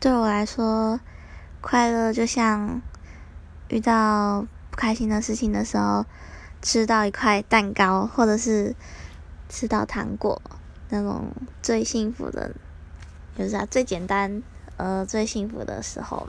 对我来说，快乐就像遇到不开心的事情的时候，吃到一块蛋糕或者是吃到糖果那种最幸福的，就是啊，最简单呃，最幸福的时候。